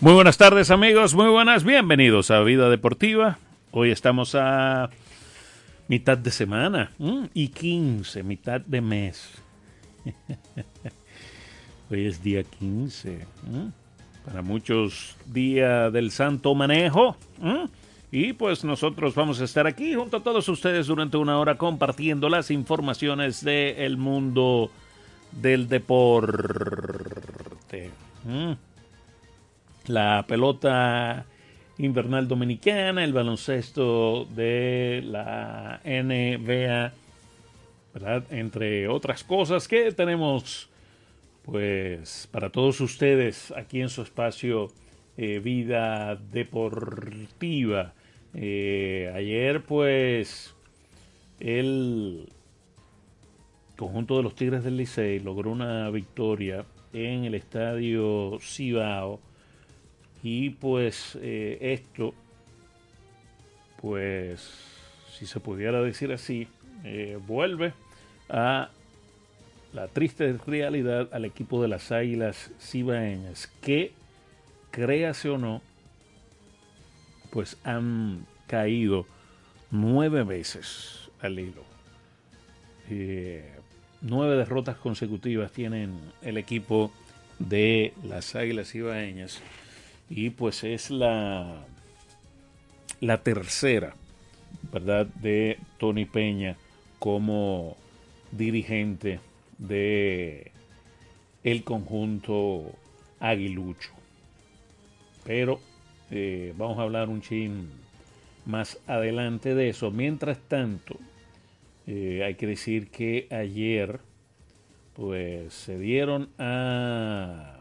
Muy buenas tardes amigos, muy buenas, bienvenidos a Vida Deportiva. Hoy estamos a mitad de semana mm, y 15, mitad de mes. Hoy es día 15. Mm, para muchos, día del santo manejo. Mm, y pues nosotros vamos a estar aquí junto a todos ustedes durante una hora compartiendo las informaciones del mundo del deporte la pelota invernal dominicana, el baloncesto de la NBA, ¿verdad? Entre otras cosas que tenemos, pues, para todos ustedes aquí en su espacio eh, Vida Deportiva. Eh, ayer, pues, el conjunto de los Tigres del Licey logró una victoria en el estadio Cibao y pues eh, esto, pues si se pudiera decir así, eh, vuelve a la triste realidad al equipo de las Águilas Cibaeñas, que créase o no, pues han caído nueve veces al hilo. Eh, nueve derrotas consecutivas tienen el equipo de las Águilas Cibaeñas y pues es la, la tercera, ¿verdad?, de Tony Peña como dirigente de el conjunto aguilucho. Pero eh, vamos a hablar un chin más adelante de eso. Mientras tanto, eh, hay que decir que ayer pues se dieron a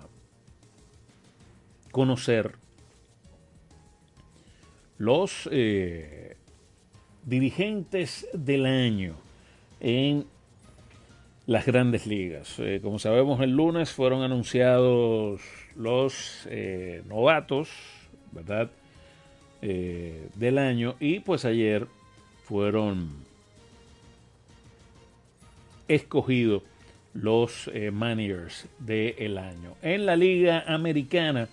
conocer los eh, dirigentes del año en las grandes ligas. Eh, como sabemos, el lunes fueron anunciados los eh, novatos, ¿verdad? del año y pues ayer fueron escogidos los managers del año. En la liga americana,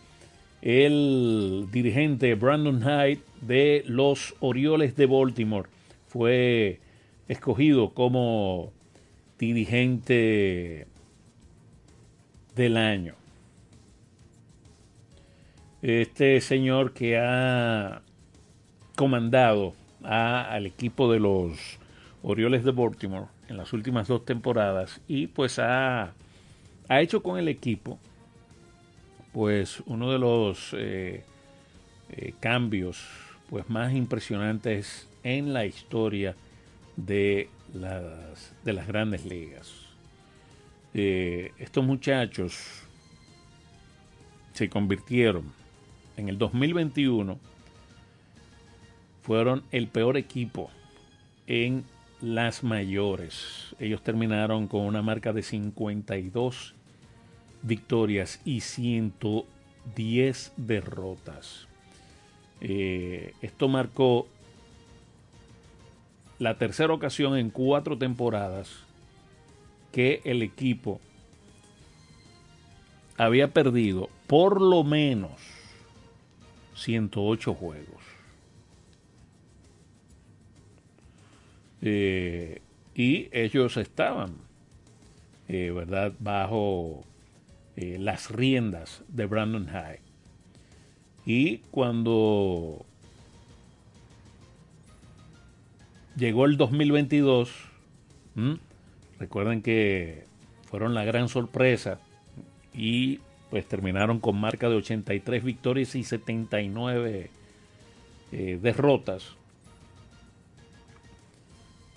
el dirigente Brandon Hyde de los Orioles de Baltimore fue escogido como dirigente del año. Este señor que ha comandado al equipo de los Orioles de Baltimore en las últimas dos temporadas y pues ha, ha hecho con el equipo pues uno de los eh, eh, cambios pues más impresionantes en la historia de las, de las grandes ligas. Eh, estos muchachos se convirtieron en el 2021 fueron el peor equipo en las mayores. Ellos terminaron con una marca de 52 victorias y 110 derrotas. Eh, esto marcó la tercera ocasión en cuatro temporadas que el equipo había perdido por lo menos 108 juegos. Eh, y ellos estaban, eh, ¿verdad?, bajo eh, las riendas de Brandon High. Y cuando llegó el 2022, recuerden que fueron la gran sorpresa y pues terminaron con marca de 83 victorias y 79 eh, derrotas.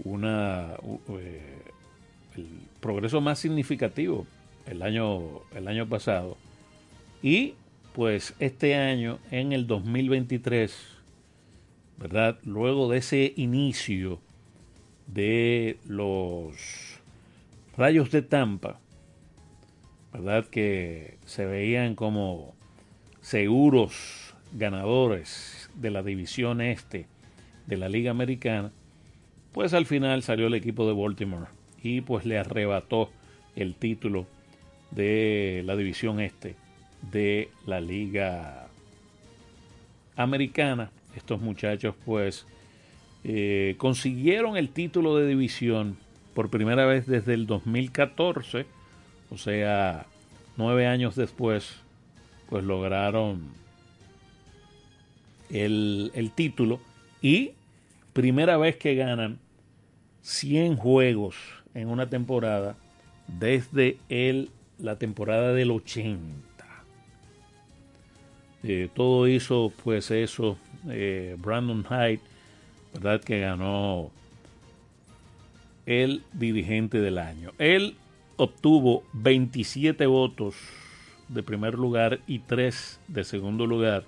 Una, eh, el progreso más significativo el año, el año pasado. Y pues este año, en el 2023, ¿verdad? Luego de ese inicio de los rayos de Tampa, ¿verdad? Que se veían como seguros ganadores de la división este de la Liga Americana, pues al final salió el equipo de Baltimore y pues le arrebató el título de la división este de la Liga Americana. Estos muchachos pues eh, consiguieron el título de división por primera vez desde el 2014, o sea, nueve años después, pues lograron el, el título y primera vez que ganan 100 juegos en una temporada desde el, la temporada del 80. Eh, todo hizo pues eso eh, Brandon Hyde, ¿verdad? Que ganó el dirigente del año. Él obtuvo 27 votos de primer lugar y 3 de segundo lugar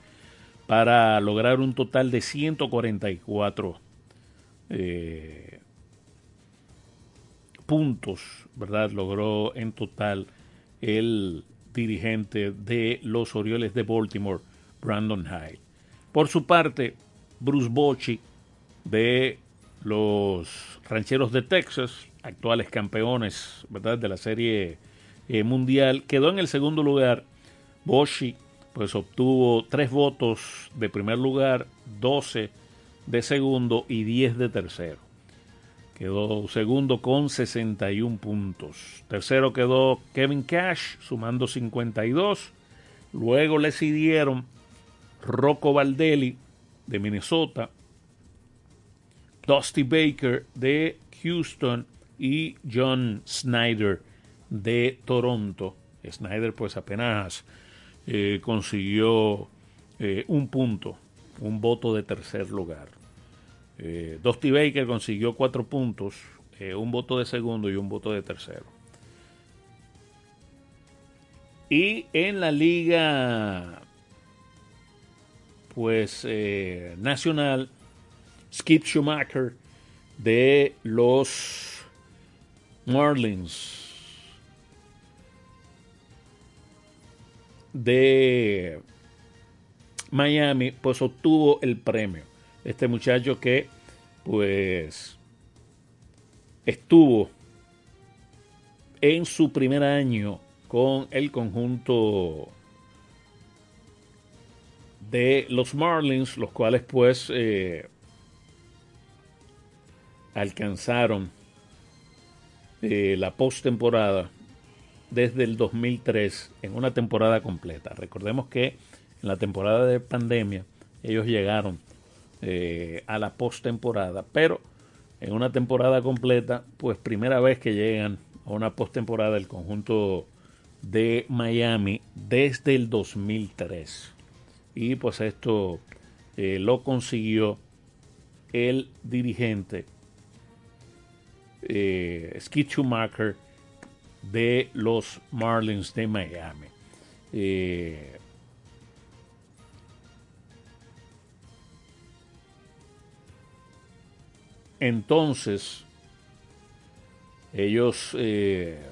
para lograr un total de 144 eh, puntos, ¿verdad? Logró en total el dirigente de los Orioles de Baltimore, Brandon Hyde. Por su parte, Bruce Bochy de los Rancheros de Texas, actuales campeones ¿verdad? de la Serie eh, Mundial, quedó en el segundo lugar. Bochy pues obtuvo tres votos de primer lugar, 12 de segundo y 10 de tercero. Quedó segundo con 61 puntos. Tercero quedó Kevin Cash sumando 52. Luego le siguieron Rocco Valdelli de Minnesota, Dusty Baker de Houston y John Snyder de Toronto. Snyder pues apenas eh, consiguió eh, un punto, un voto de tercer lugar. Eh, Dusty Baker consiguió cuatro puntos, un voto de segundo y un voto de tercero. Y en la liga pues eh, nacional, Skip Schumacher de los Marlins de Miami, pues obtuvo el premio. Este muchacho que pues estuvo en su primer año con el conjunto de los Marlins, los cuales pues eh, alcanzaron eh, la postemporada desde el 2003 en una temporada completa. Recordemos que en la temporada de pandemia ellos llegaron eh, a la postemporada, pero en una temporada completa, pues primera vez que llegan a una postemporada el conjunto de Miami desde el 2003 y pues esto eh, lo consiguió el dirigente eh, Skid de los Marlins de Miami. Eh, entonces, ellos eh,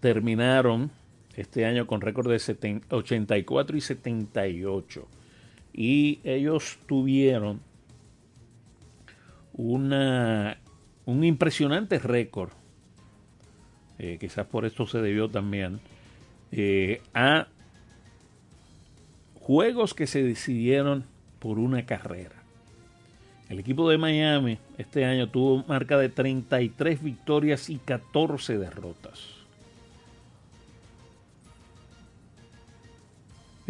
terminaron este año con récord de 84 y 78. Y ellos tuvieron una, un impresionante récord, eh, quizás por esto se debió también, eh, a juegos que se decidieron por una carrera. El equipo de Miami este año tuvo marca de 33 victorias y 14 derrotas.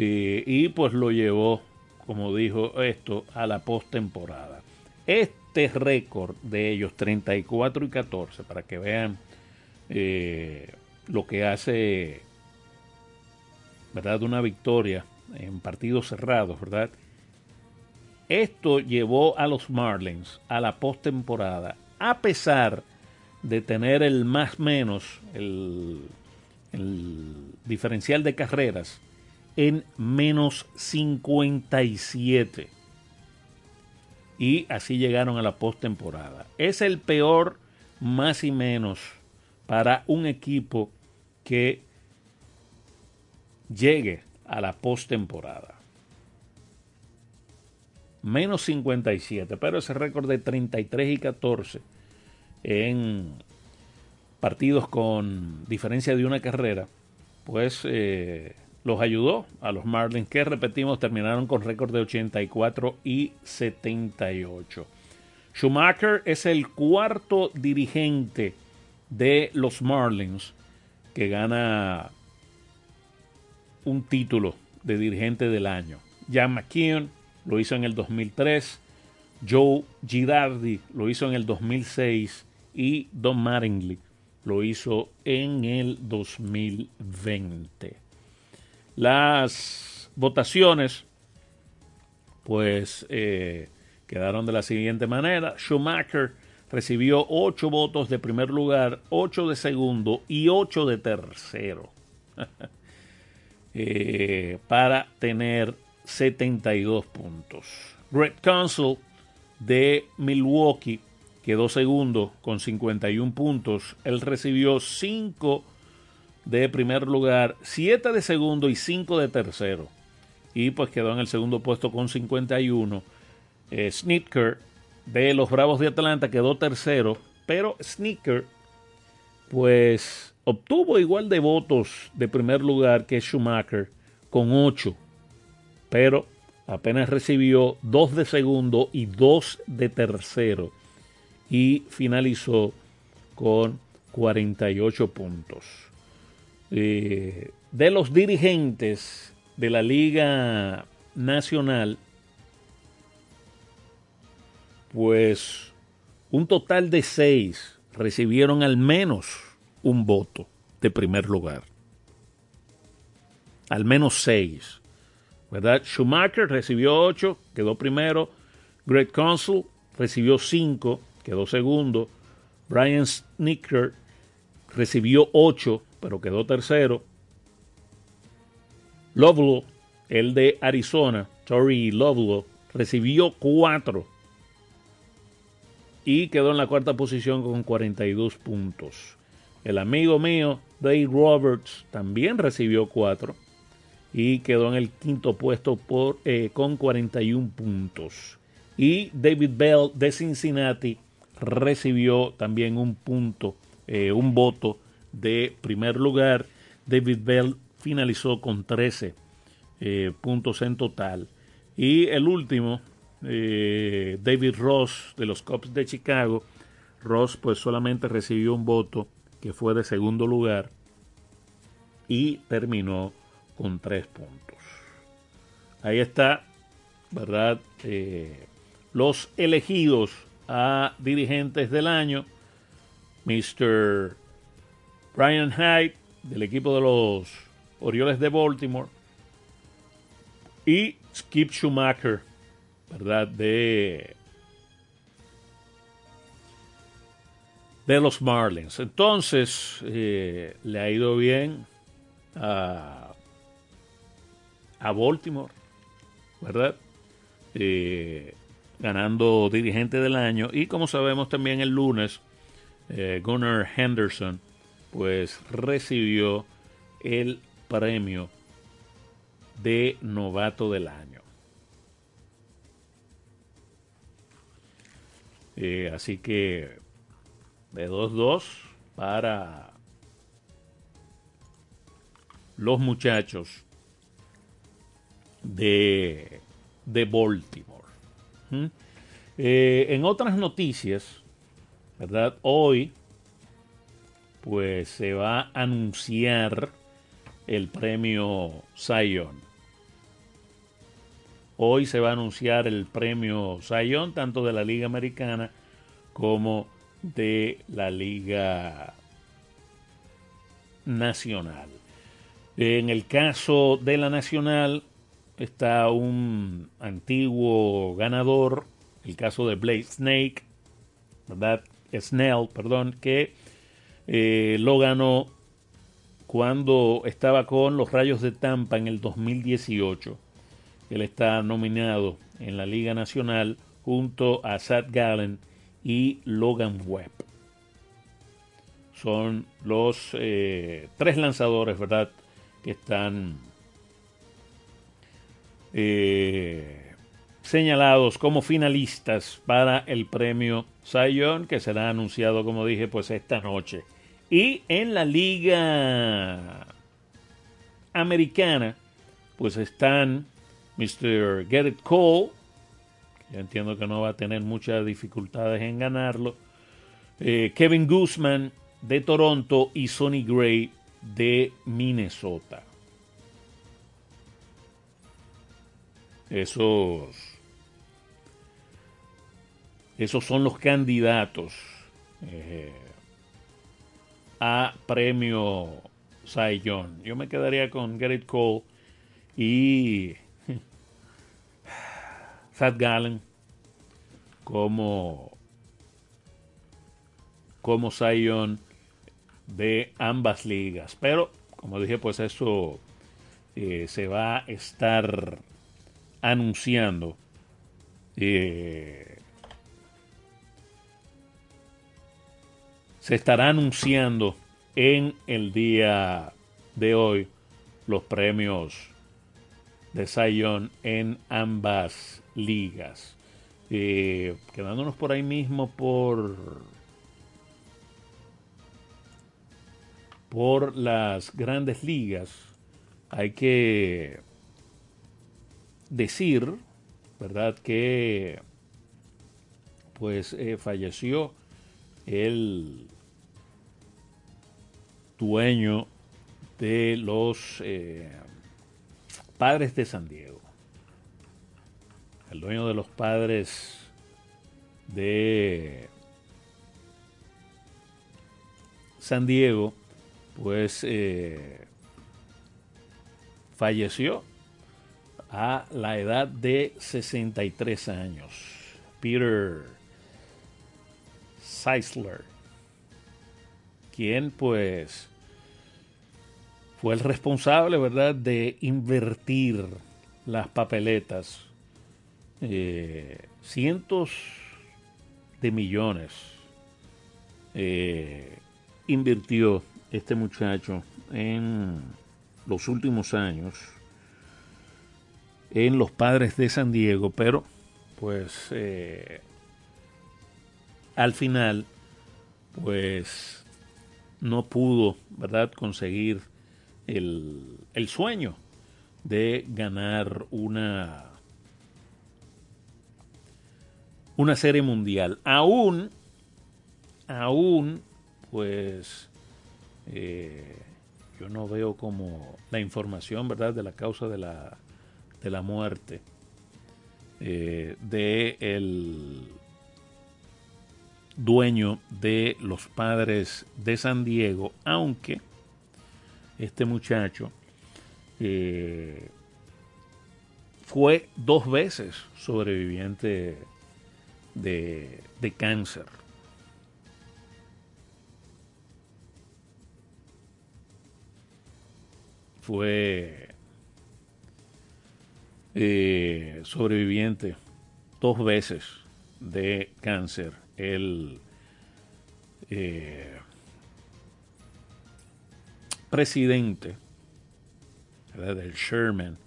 y pues lo llevó, como dijo esto, a la postemporada. Este récord de ellos, 34 y 14, para que vean eh, lo que hace, ¿verdad? Una victoria en partidos cerrados, ¿verdad? Esto llevó a los Marlins a la postemporada, a pesar de tener el más menos, el, el diferencial de carreras en menos 57. Y así llegaron a la postemporada. Es el peor más y menos para un equipo que llegue a la postemporada. Menos 57, pero ese récord de 33 y 14 en partidos con diferencia de una carrera, pues eh, los ayudó a los Marlins que repetimos terminaron con récord de 84 y 78. Schumacher es el cuarto dirigente de los Marlins que gana un título de dirigente del año. Jan McKeon lo hizo en el 2003, Joe Girardi lo hizo en el 2006 y Don Mattingly lo hizo en el 2020. Las votaciones, pues, eh, quedaron de la siguiente manera. Schumacher recibió 8 votos de primer lugar, 8 de segundo y 8 de tercero. Eh, para tener 72 puntos. Greg Council de Milwaukee quedó segundo con 51 puntos. Él recibió 5 de primer lugar, 7 de segundo y 5 de tercero. Y pues quedó en el segundo puesto con 51. Eh, Snitker de los Bravos de Atlanta quedó tercero, pero Sneaker pues obtuvo igual de votos de primer lugar que Schumacher con 8, pero apenas recibió 2 de segundo y 2 de tercero y finalizó con 48 puntos. Eh, de los dirigentes de la Liga Nacional, pues un total de 6 recibieron al menos un voto de primer lugar. Al menos 6. ¿Verdad? Schumacher recibió 8, quedó primero. Greg Consul recibió 5, quedó segundo. Brian Snicker recibió 8, pero quedó tercero. Lovelow, el de Arizona, Tory Lovelow, recibió 4 y quedó en la cuarta posición con 42 puntos. El amigo mío, Dave Roberts, también recibió 4 y quedó en el quinto puesto eh, con 41 puntos. Y David Bell de Cincinnati recibió también un punto, eh, un voto de primer lugar. David Bell finalizó con 13 eh, puntos en total. Y el último, David Ross de los Cubs de Chicago, Ross pues solamente recibió un voto que fue de segundo lugar y terminó con tres puntos. Ahí está, ¿verdad? los elegidos a dirigentes del año, Mr. Brian Hyde del equipo de los Orioles de Baltimore y Skip Schumacher, ¿verdad? De, de los Marlins. Entonces, eh, le ha ido bien a, a Baltimore, ¿verdad? Eh, ganando dirigente del año. Y como sabemos también el lunes, eh, Gunnar Henderson pues recibió el premio de novato del año. Eh, así que de 2-2 para los muchachos de, de Baltimore. Eh, en otras noticias, ¿verdad? Hoy, pues se va a anunciar el premio Zion. Hoy se va a anunciar el premio Zion, tanto de la Liga Americana como de la Liga Nacional. En el caso de la Nacional, está un antiguo ganador, el caso de Blake Snake, ¿verdad? Snell, perdón, que eh, lo ganó cuando estaba con los Rayos de Tampa en el 2018. Él está nominado en la Liga Nacional junto a Sad Gallen y Logan Webb. Son los eh, tres lanzadores, ¿verdad?, que están eh, señalados como finalistas para el premio Zion que será anunciado, como dije, pues esta noche. Y en la liga americana, pues están Mr. Gerrit Cole, yo entiendo que no va a tener muchas dificultades en ganarlo, eh, Kevin Guzman de Toronto y Sonny Gray de Minnesota. Esos, esos son los candidatos eh, a premio Cy Young. Yo me quedaría con Gerrit Cole y Thad Gallen como como Cy Young de ambas ligas. Pero, como dije, pues eso eh, se va a estar anunciando. Eh, se estará anunciando en el día de hoy los premios de Zion en ambas ligas. Eh, quedándonos por ahí mismo por por las grandes ligas, hay que decir, ¿verdad?, que pues eh, falleció el dueño de los eh, padres de San Diego. El dueño de los padres de San Diego pues eh, falleció a la edad de 63 años. Peter Seisler, quien pues fue el responsable, ¿verdad?, de invertir las papeletas. Eh, cientos de millones eh, invirtió este muchacho en los últimos años en los padres de San Diego, pero pues eh, al final pues no pudo, ¿verdad?, conseguir el, el sueño de ganar una una serie mundial. Aún, aún, pues eh, yo no veo como la información, ¿verdad?, de la causa de la, de la muerte eh, de el dueño de los padres de San Diego, aunque este muchacho eh, fue dos veces sobreviviente de, de cáncer. fue eh, sobreviviente dos veces de cáncer. El eh, presidente del Sherman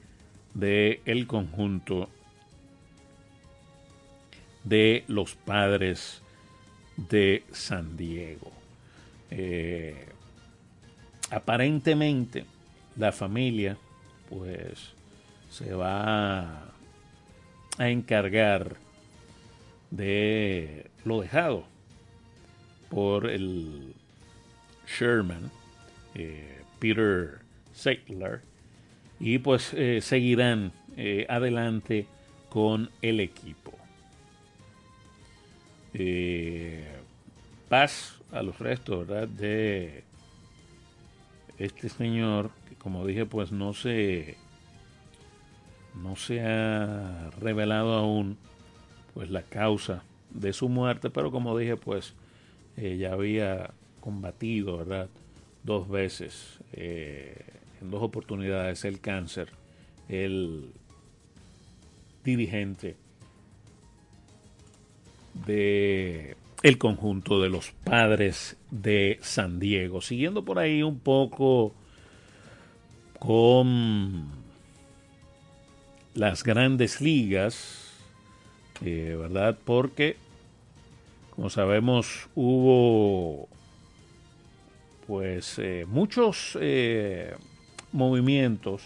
del el conjunto de los padres de San Diego. Eh, aparentemente la familia pues se va a encargar de lo dejado por el Sherman, eh, Peter Settler, y pues eh, seguirán eh, adelante con el equipo. paz a los restos ¿verdad? de este señor como dije, pues no se no se ha revelado aún pues la causa de su muerte, pero como dije, pues eh, ya había combatido, ¿verdad? Dos veces, eh, en dos oportunidades, el cáncer, el dirigente de el conjunto de los padres de San Diego. Siguiendo por ahí un poco con las grandes ligas, eh, ¿verdad? Porque, como sabemos, hubo pues eh, muchos eh, movimientos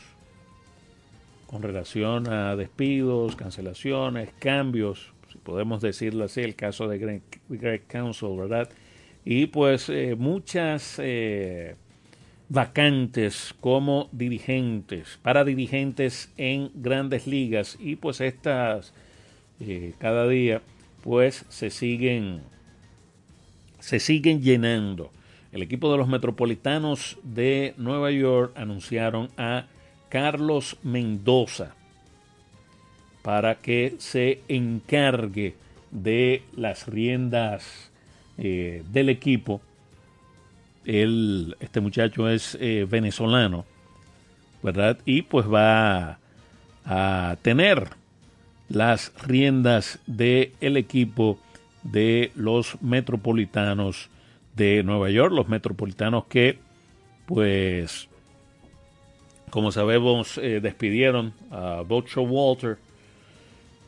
con relación a despidos, cancelaciones, cambios, si podemos decirlo así, el caso de Greg, Council, ¿verdad? Y pues eh, muchas vacantes como dirigentes, para dirigentes en grandes ligas y pues estas eh, cada día pues se siguen se siguen llenando. El equipo de los Metropolitanos de Nueva York anunciaron a Carlos Mendoza para que se encargue de las riendas eh, del equipo. Este muchacho es eh, venezolano, ¿verdad? Y pues va a tener las riendas del el equipo de los metropolitanos de Nueva York, los metropolitanos que pues como sabemos eh, despidieron a Bocho Walter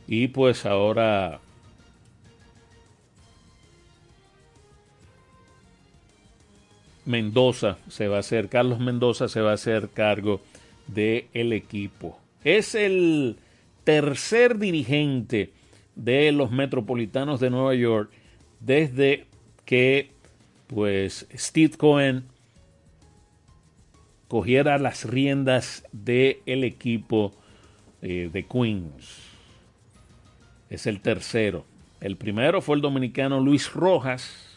y pues ahora Mendoza se va a hacer, Carlos Mendoza se va a hacer cargo del el equipo. Es el tercer dirigente de los Metropolitanos de Nueva York desde que pues Steve Cohen cogiera las riendas del el equipo eh, de Queens. Es el tercero. El primero fue el dominicano Luis Rojas,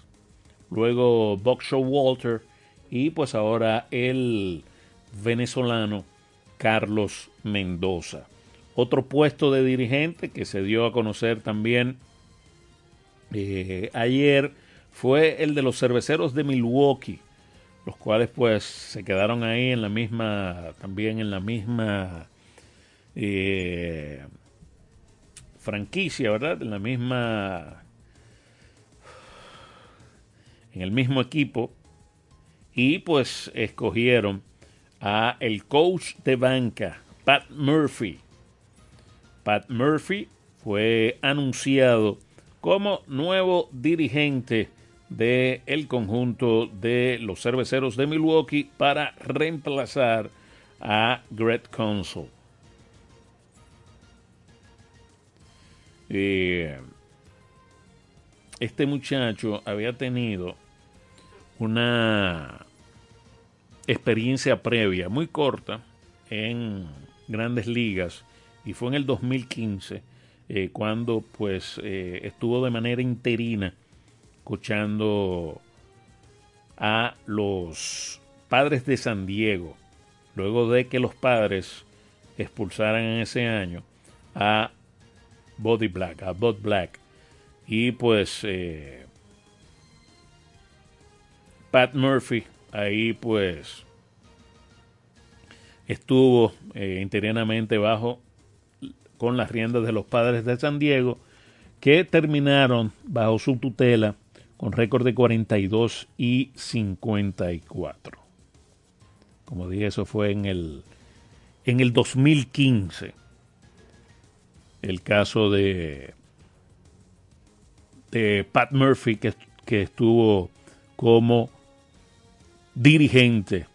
luego Boxer Walter y pues ahora el venezolano Carlos Mendoza. Otro puesto de dirigente que se dio a conocer también eh, ayer fue el de los cerveceros de Milwaukee, los cuales pues se quedaron ahí en la misma, también en la misma eh, franquicia, ¿verdad? En la misma, en el mismo equipo y pues escogieron a el coach de banca, Pat Murphy, Pat Murphy fue anunciado como nuevo dirigente del el conjunto de los cerveceros de Milwaukee para reemplazar a Greg Consul. Eh, este muchacho había tenido una experiencia previa muy corta en grandes ligas y fue en el 2015 eh, cuando pues eh, estuvo de manera interina escuchando a los padres de San Diego luego de que los padres expulsaran en ese año a Body Black, a Bud Black y pues eh, Pat Murphy ahí pues estuvo interinamente bajo con las riendas de los padres de San Diego, que terminaron bajo su tutela con récord de 42 y 54. Como dije, eso fue en el, en el 2015. El caso de, de Pat Murphy, que, que estuvo como dirigente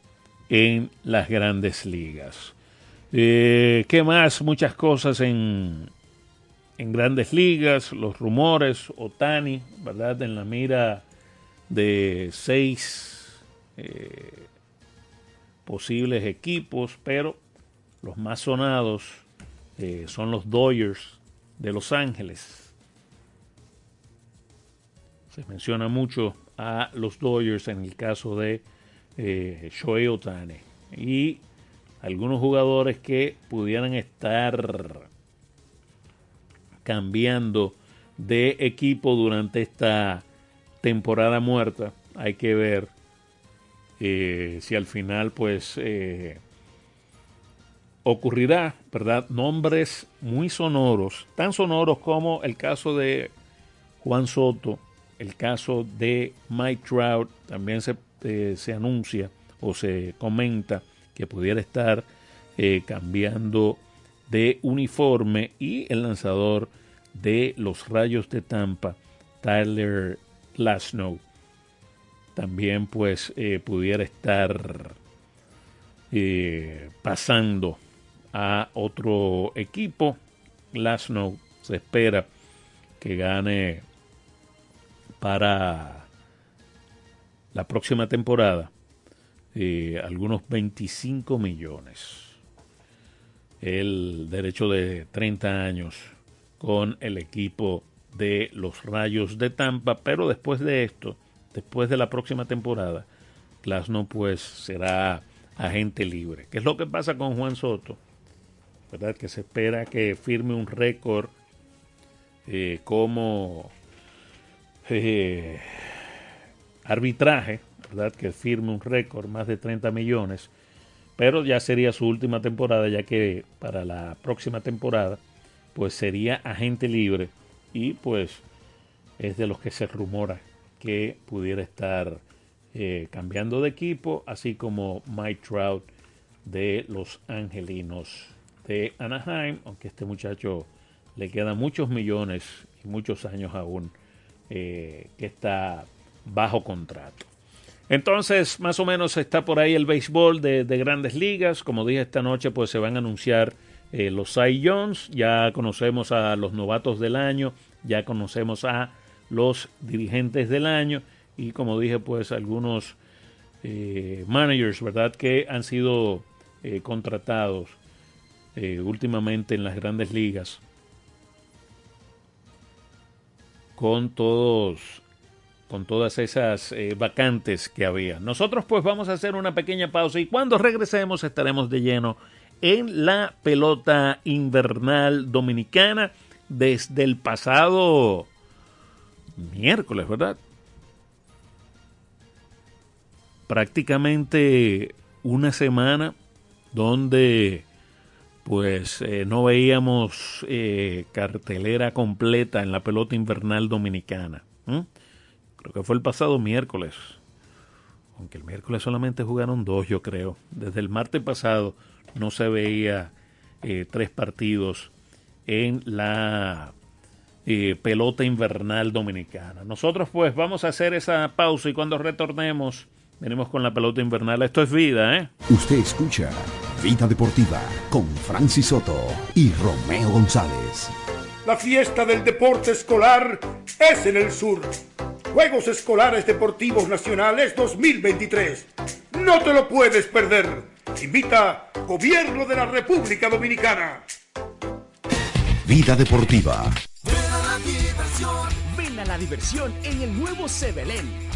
en las grandes ligas. Eh, ¿Qué más? Muchas cosas en, en grandes ligas, los rumores, Otani, ¿verdad? En la mira de seis eh, posibles equipos, pero los más sonados eh, son los Dodgers de Los Ángeles. Se menciona mucho a los Dodgers en el caso de eh, Shohei. Y algunos jugadores que pudieran estar cambiando de equipo durante esta temporada muerta. Hay que ver eh, si al final pues eh, ocurrirá, ¿verdad? Nombres muy sonoros, tan sonoros como el caso de Juan Soto, el caso de Mike Trout, también se, eh, se anuncia o se comenta que pudiera estar eh, cambiando de uniforme y el lanzador de los Rayos de Tampa, Tyler Lasnow, también pues eh, pudiera estar pasando a otro equipo. Glasnow se espera que gane para la próxima temporada eh, algunos 25 millones. El derecho de 30 años con el equipo de los Rayos de Tampa, pero después de esto, después de la próxima temporada, Glasnow pues será agente libre. ¿Qué es lo que pasa con Juan Soto? ¿Verdad? Que se espera que firme un récord eh, como eh, arbitraje, ¿verdad? Que firme un récord, más de 30 millones, pero ya sería su última temporada, ya que para la próxima temporada, pues sería agente libre y pues es de los que se rumora que pudiera estar eh, cambiando de equipo, así como Mike Trout de los Angelinos de Anaheim, aunque este muchacho le quedan muchos millones y muchos años aún eh, que está bajo contrato. Entonces, más o menos está por ahí el béisbol de, grandes ligas. Como dije esta noche, pues se van a anunciar eh, los Cy Jones. Ya conocemos a los novatos del año, ya conocemos a los dirigentes del año y como dije, pues algunos eh, managers, ¿verdad? Que han sido contratados últimamente en las grandes ligas con todos con todas esas eh, vacantes que había. Nosotros pues vamos a hacer una pequeña pausa y cuando regresemos estaremos de lleno en la pelota invernal dominicana desde el pasado miércoles, ¿verdad? Prácticamente una semana donde pues eh, no veíamos eh, cartelera completa en la pelota invernal dominicana que fue el pasado miércoles. Aunque el miércoles solamente jugaron dos, yo creo. Desde el martes pasado no se veía eh, tres partidos en la eh, pelota invernal dominicana. Nosotros pues vamos a hacer esa pausa y cuando retornemos venimos con la pelota invernal. Esto es vida, ¿eh? Usted escucha Vida Deportiva con Francis Soto y Romeo González. La fiesta del deporte escolar es en el sur Juegos Escolares Deportivos Nacionales 2023. No te lo puedes perder. Invita Gobierno de la República Dominicana. Vida Deportiva. Ven a la diversión en el nuevo Sebelén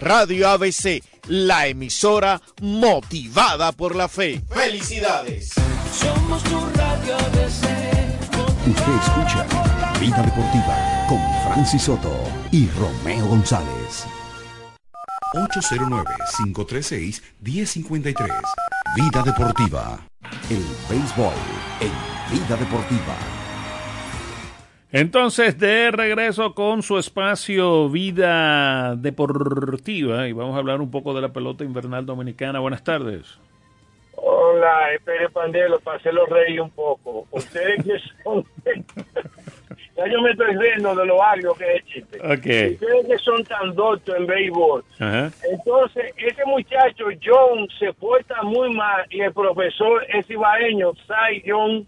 Radio ABC, la emisora motivada por la fe. ¡Felicidades! Somos tu Radio ABC. Usted escucha Vida Deportiva con Francis Soto y Romeo González. 809-536-1053. Vida Deportiva. el béisbol en Vida Deportiva. Entonces, de regreso con su espacio Vida Deportiva y vamos a hablar un poco de la pelota invernal dominicana. Buenas tardes. Hola, espere Pandelo, para hacerlo reír un poco. Ustedes que son... ya yo me estoy riendo de lo algo que es chiste. Ok. Ustedes que son tan doctos en béisbol. Entonces, ese muchacho John se porta muy mal y el profesor es ibaeño, Sai John.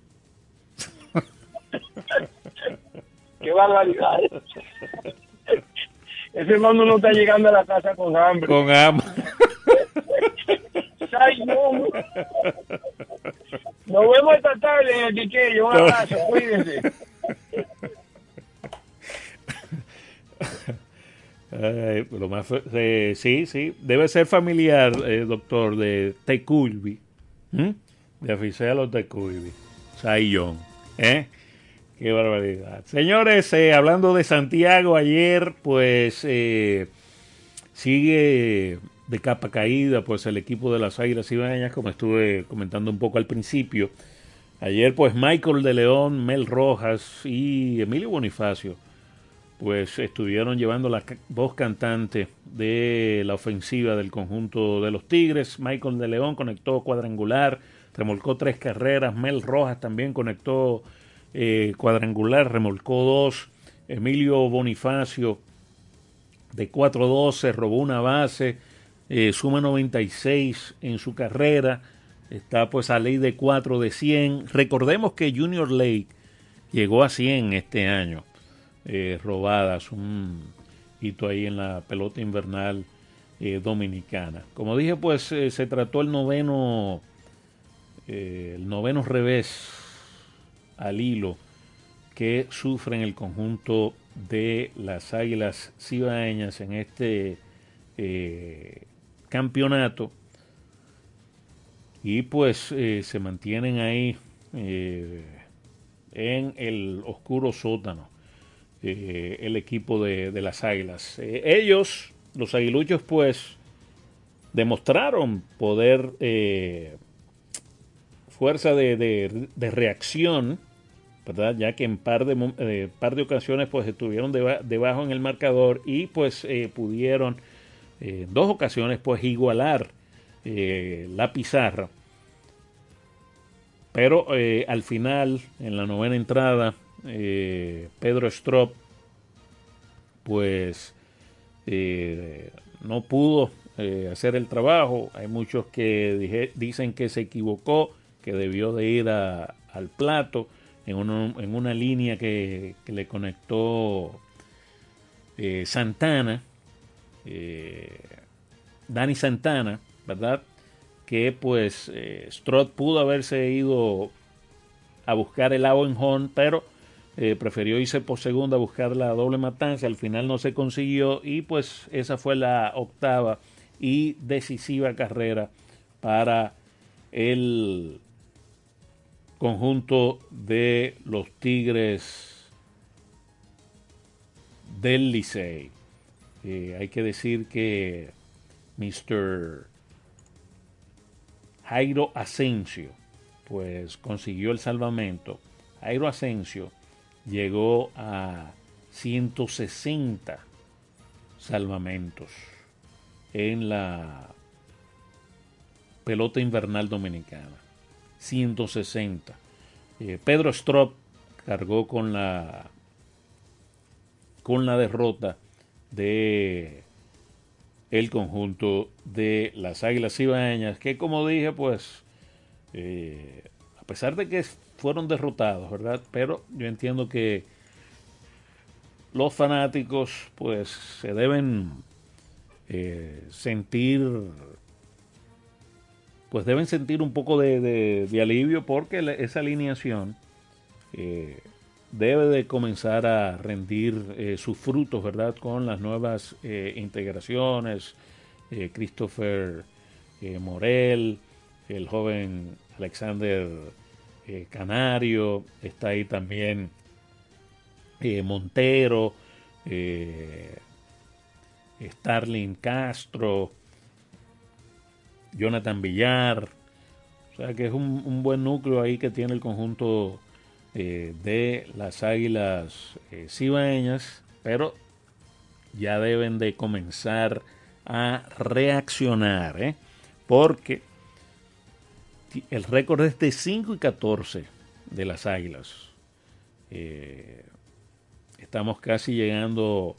Qué barbaridad. Ese hermano no está llegando a la casa con hambre. Con hambre. John. Nos vemos esta tarde en el Quiqueyo. Un abrazo, cuídense. Ay, lo más eh, sí, sí, debe ser familiar, eh, doctor, de Teculbi, ¿m? de oficial Teculbi, Sayón, ¿eh? Qué barbaridad. Señores, eh, hablando de Santiago, ayer, pues, eh, sigue de capa caída, pues, el equipo de las Águilas Ibañas, como estuve comentando un poco al principio. Ayer, pues, Michael de León, Mel Rojas y Emilio Bonifacio pues estuvieron llevando la voz cantante de la ofensiva del conjunto de los Tigres. Michael de León conectó cuadrangular, remolcó tres carreras. Mel Rojas también conectó eh, cuadrangular, remolcó dos. Emilio Bonifacio de 4-2 se robó una base, eh, suma 96 en su carrera. Está pues a ley de 4 de 100. Recordemos que Junior Lake llegó a 100 este año eh, robadas, un hito ahí en la pelota invernal dominicana. Como dije, pues se trató el noveno, el noveno revés al hilo que sufren el conjunto de las Águilas Cibaeñas en este eh, campeonato y pues eh, se mantienen ahí eh, en el oscuro sótano el equipo de, las Águilas. Ellos, los aguiluchos, pues demostraron poder, fuerza de- de reacción, ¿verdad? Ya que en par de, eh, par de ocasiones pues estuvieron deba- debajo en el marcador y pues eh, pudieron eh, dos ocasiones pues igualar eh, la pizarra. Pero al final, en la novena entrada, Pedro Strop, pues no pudo hacer el trabajo. Hay muchos que dicen que se equivocó, que debió de ir al plato en, en una línea que, que le conectó eh, Santana, eh, Dani Santana, ¿verdad? Que pues eh, Strott pudo haberse ido a buscar el en home, pero eh, prefirió irse por segunda a buscar la doble matanza. Al final no se consiguió y pues esa fue la octava y decisiva carrera para el conjunto de los Tigres del Licey. Eh, hay que decir que Mr. Jairo Asensio pues consiguió el salvamento. Jairo Asensio llegó a 160 salvamentos en la pelota invernal dominicana. 160. Eh, Pedro Strop cargó con la con la derrota de el conjunto de las Águilas Ibaeñas, que como dije, pues eh, a pesar de que fueron derrotados, ¿verdad? Pero yo entiendo que los fanáticos pues se deben eh, sentir pues deben sentir un poco de, alivio porque esa alineación eh, debe de comenzar a rendir eh, sus frutos, ¿verdad? Con las nuevas eh, integraciones, Christopher Morel, el joven Alexander Canario, está ahí también Montero, Starling Castro, Jonathan Villar. O sea que es un, buen núcleo ahí que tiene el conjunto eh, de las águilas eh, cibaeñas, pero ya deben de comenzar a reaccionar, ¿eh? porque el récord es de 5 y 14 de las águilas. Eh, estamos casi llegando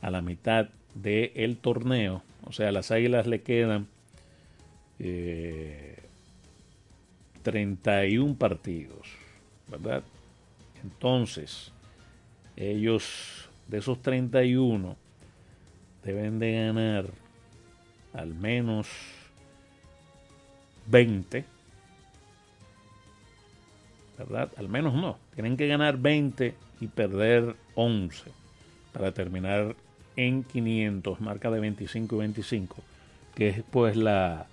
a la mitad del torneo, o sea, las águilas le quedan eh, 31 partidos, ¿verdad? Entonces, ellos de esos 31 deben de ganar al menos 20, ¿verdad? Al menos no, tienen que ganar 20 y perder 11 para terminar en 500, marca de 25 y 25, que es pues la,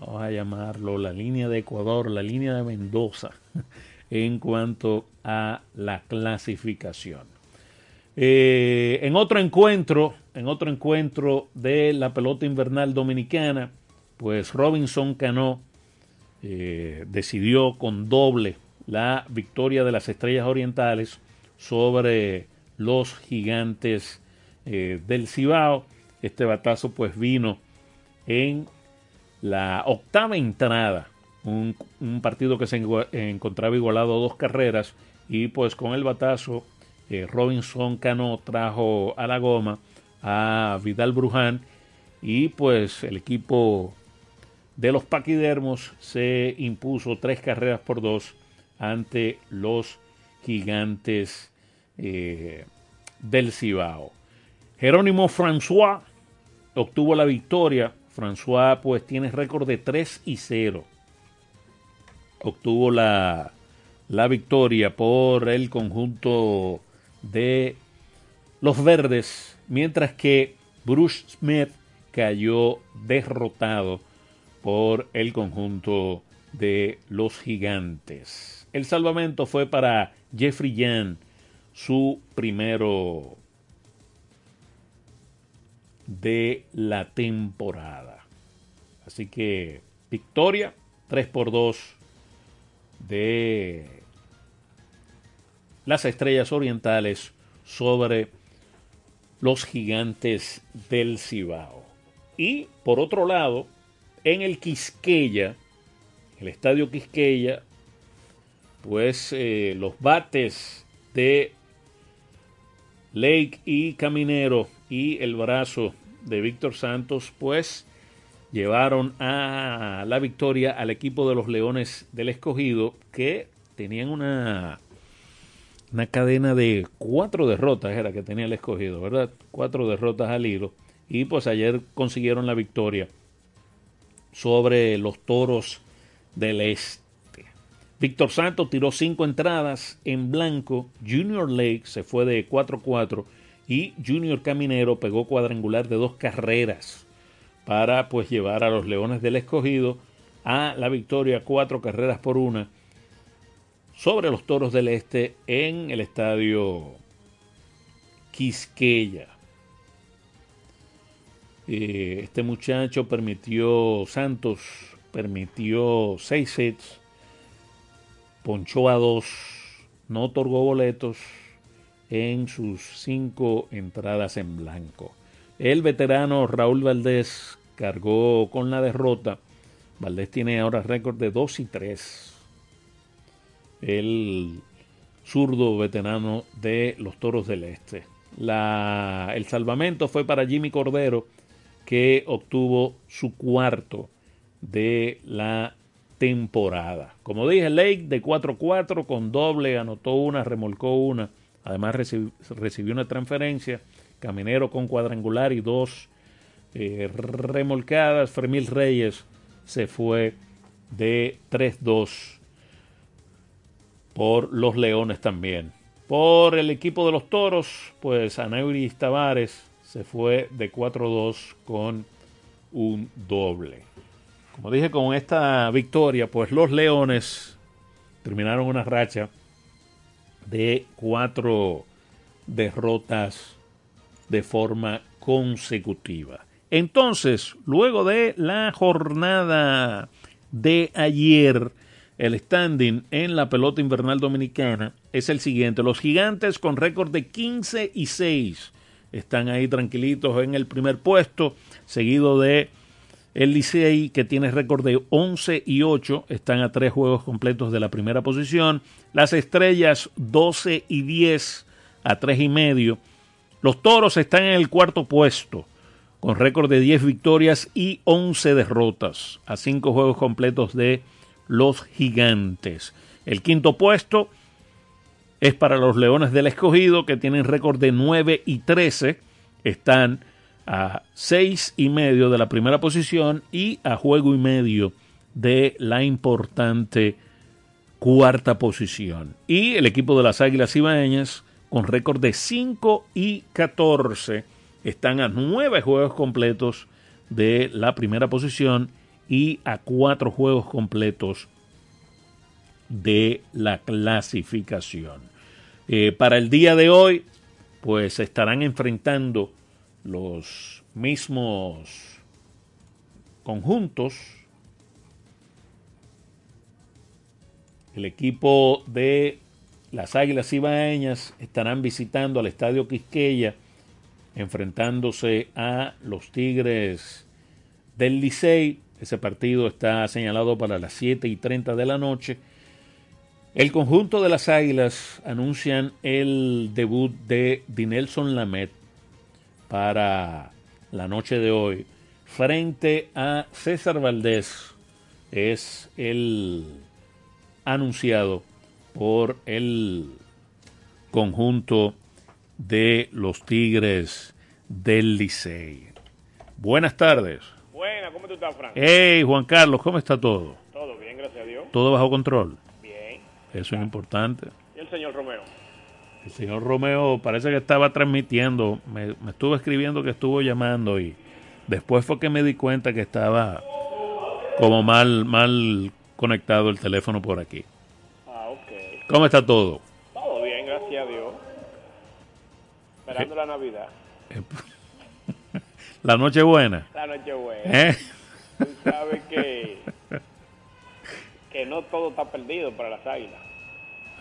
vamos a llamarlo, la línea de Ecuador, la línea de Mendoza en cuanto a la clasificación. Eh, en otro encuentro, en otro encuentro de la pelota invernal dominicana, pues Robinson Cano eh, decidió con doble la victoria de las Estrellas Orientales sobre los gigantes eh, del Cibao. Este batazo pues vino en la octava entrada, un, un partido que se encontraba igualado a dos carreras y pues con el batazo eh, Robinson Cano trajo a la goma a Vidal Bruján y pues el equipo de los paquidermos se impuso tres carreras por dos ante los gigantes eh, del Cibao. Jerónimo François obtuvo la victoria. François pues tiene récord de 3 y 0. Obtuvo la, la victoria por el conjunto de los verdes, mientras que Bruce Smith cayó derrotado por el conjunto de los gigantes. El salvamento fue para Jeffrey Yan, su primero de la temporada. Así que victoria 3 por 2 de las estrellas orientales sobre los gigantes del Cibao. Y por otro lado, en el Quisqueya, el estadio Quisqueya, pues eh, los bates de Lake y Caminero y el brazo de Víctor Santos, pues llevaron a la victoria al equipo de los Leones del Escogido, que tenían una, una cadena de cuatro derrotas, era que tenía el Escogido, ¿verdad? Cuatro derrotas al hilo. Y pues ayer consiguieron la victoria sobre los Toros del Este. Víctor Santos tiró cinco entradas en blanco. Junior Lake se fue de 4-4 y Junior Caminero pegó cuadrangular de dos carreras para pues llevar a los Leones del Escogido a la victoria cuatro carreras por una sobre los Toros del Este en el estadio Quisqueya. Eh, este muchacho permitió, Santos permitió seis sets, ponchó a dos, no otorgó boletos en sus cinco entradas en blanco. El veterano Raúl Valdés cargó con la derrota. Valdés tiene ahora récord de 2 y 3. El zurdo veterano de los Toros del Este. El salvamento fue para Jimmy Cordero, que obtuvo su cuarto de la temporada. Como dije, Lake de 4-4 con doble, anotó una, remolcó una. Además recibió una transferencia. Caminero con cuadrangular y dos eh, remolcadas. Fermil Reyes se fue de 3-2 por los Leones también. Por el equipo de los Toros, pues Aneuris Tavares se fue de 4-2 con un doble. Como dije, con esta victoria, pues los Leones terminaron una racha de cuatro derrotas de forma consecutiva. Entonces, luego de la jornada de ayer, el standing en la pelota invernal dominicana es el siguiente. Los gigantes con récord de 15 y 6 están ahí tranquilitos en el primer puesto, seguido de el Licey que tiene récord de 11 y 8, están a tres juegos completos de la primera posición. Las Estrellas 12 y 10 a tres y medio. Los Toros están en el cuarto puesto con récord de 10 victorias y 11 derrotas a cinco juegos completos de los Gigantes. El quinto puesto es para los Leones del Escogido que tienen récord de 9 y 13. Están a 6 y medio de la primera posición y a juego y medio de la importante cuarta posición. Y el equipo de las Águilas Ibaeñas con récord de 5 y 14 están a 9 juegos completos de la primera posición y a 4 juegos completos de la clasificación. Eh, para el día de hoy, pues se estarán enfrentando los mismos conjuntos. El equipo de las Águilas Ibaeñas estarán visitando al Estadio Quisqueya, enfrentándose a los Tigres del Licey. Ese partido está señalado para las 7 y 30 de la noche. El conjunto de las Águilas anuncian el debut de Dinelson Lamet para la noche de hoy frente a César Valdés. Es el anunciado por el conjunto de los Tigres del Licey. Buenas tardes. Buenas, ¿cómo tú estás, Frank? Hey, Juan Carlos, ¿cómo está todo? Todo bien, gracias a Dios. ¿Todo bajo control? Bien. Eso es importante. ¿Y el señor Romeo? El señor Romeo parece que estaba transmitiendo, me, me estuvo escribiendo que estuvo llamando y después fue que me di cuenta que estaba como mal, mal conectado el teléfono por aquí. Ah, ok. ¿Cómo está todo? Todo Esperando la Navidad. La noche buena. La noche buena. ¿Eh? Tú sabes que, que no todo está perdido para las águilas.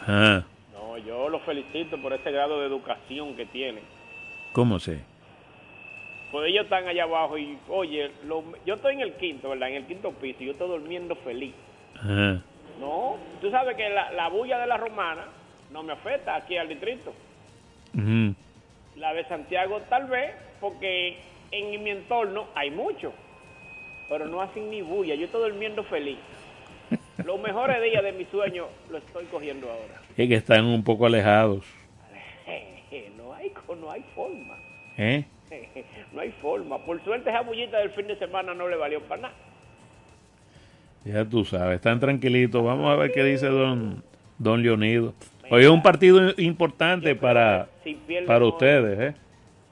Ah, No, yo los felicito por ese grado de educación que tienen. ¿Cómo sé? Pues ellos están allá abajo y, oye, lo- yo estoy en el quinto, ¿verdad? En el quinto piso y yo estoy durmiendo feliz. Ajá. No, tú sabes que la, la bulla de la romana no me afecta aquí al distrito. Ujú. La de Santiago tal vez, porque en mi entorno hay mucho, pero no hacen ni bulla. Yo estoy durmiendo feliz. Los mejores días de mi sueño lo estoy cogiendo ahora. Es que están un poco alejados. No hay, no hay forma. ¿Eh? No hay forma. Por suerte esa bullita del fin de semana no le valió para nada. Ya tú sabes, están tranquilitos. Vamos a ver qué dice don, don Leonido. Hoy es un partido importante para, Si para hoy, ustedes, ¿eh?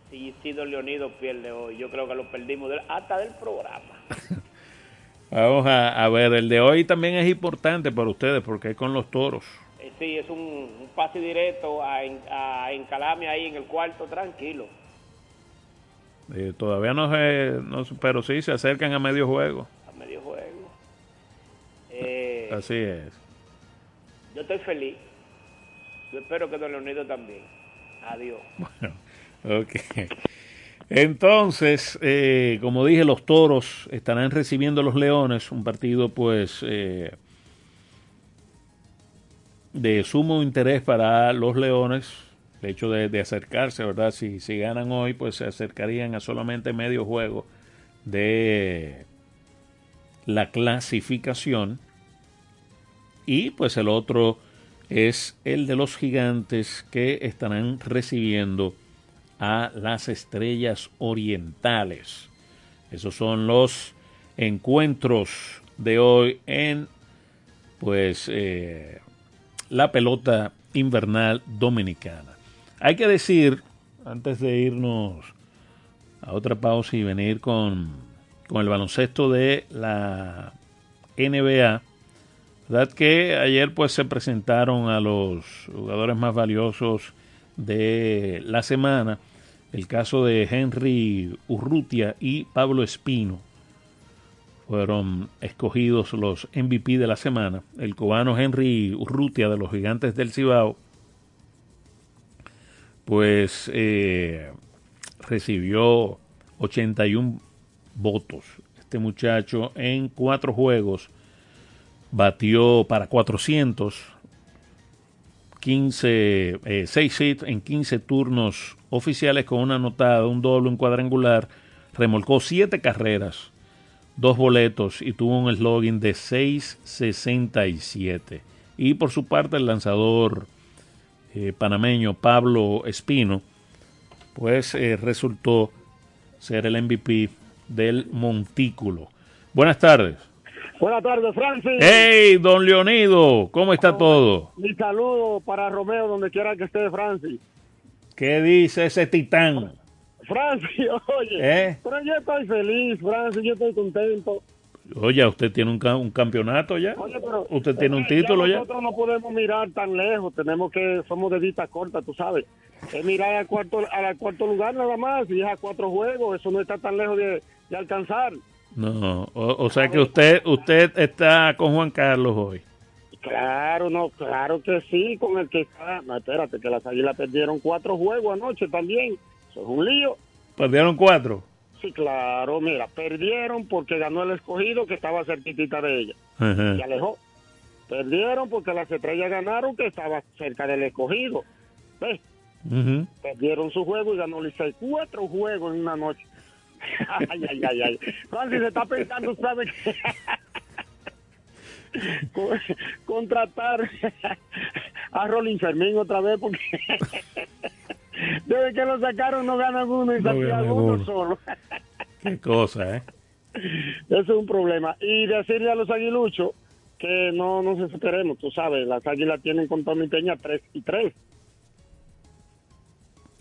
Si, si Don Leonido pierde hoy, yo creo que lo perdimos del- hasta del programa. Vamos a, a ver, el de hoy también es importante para ustedes porque es con los toros. Eh, sí, es un, un pase directo a, a encalarme ahí en el cuarto tranquilo. Eh, todavía no se, no pero sí se acercan a medio juego. a medio juego. Eh, Así es. yo estoy feliz. Yo espero que Don Leonido también. Adiós. Ok. Entonces, eh, como dije, los toros estarán recibiendo a los leones, un partido pues eh, de sumo interés para los leones, el hecho de, de acercarse, ¿verdad? Si, si ganan hoy, pues se acercarían a solamente medio juego de la clasificación. Y pues el otro es el de los gigantes que estarán recibiendo a las estrellas orientales. Esos son los encuentros de hoy en pues eh, la pelota invernal dominicana. Hay que decir, antes de irnos a otra pausa y venir con, con el baloncesto de la NBA, ¿verdad? Que ayer pues se presentaron a los jugadores más valiosos de la semana. El caso de Henry Urrutia y Pablo Espino fueron escogidos los MVP de la semana. El cubano Henry Urrutia de los Gigantes del Cibao, pues eh, recibió 81 votos. Este muchacho en cuatro juegos batió para 400, 15, eh, 6 hits en 15 turnos oficiales con una anotada, un doble, un cuadrangular, remolcó 7 carreras, dos boletos y tuvo un slogan de 6.67. Y por su parte el lanzador eh, panameño Pablo Espino, pues eh, resultó ser el MVP del Montículo. Buenas tardes. Buenas tardes, Francis. ¡Hey, don Leonido! ¿Cómo está todo? Mi saludo para Romeo, donde quiera que esté, Francis. ¿Qué dice ese titán? Francis, oye, ¿Eh? pero yo estoy feliz, Francis, yo estoy contento. Oye, ¿usted tiene un, ca- un campeonato ya? Oye, pero ¿Usted tiene un título ya? Nosotros no podemos mirar tan lejos, tenemos que, somos de vista corta, tú sabes. Es mirar al cuarto, al cuarto lugar nada más, y es a cuatro juegos, eso no está tan lejos de, de alcanzar. No, o, o sea que usted usted está con Juan Carlos hoy. Claro, no, claro que sí, con el que está. No, espérate, que las águilas perdieron cuatro juegos anoche también. Eso es un lío. Perdieron cuatro. Sí, claro, mira, perdieron porque ganó el escogido que estaba cerquitita de ella. Ajá. Se alejó. Perdieron porque las estrellas ganaron que estaba cerca del escogido. ¿Ves? Perdieron su juego y ganó Licey. Cuatro juegos en una noche. ay, ay, ay, ay. Francis se está pensando, ¿sabe qué? Con- Contratar a Rolling Fermín otra vez porque desde que lo sacaron no ganan uno y ganan uno solo. Qué cosa, ¿eh? Eso es un problema. Y decirle a los aguiluchos que no nos desesperemos, tú sabes, las águilas tienen con Tommy Peña 3 y 3.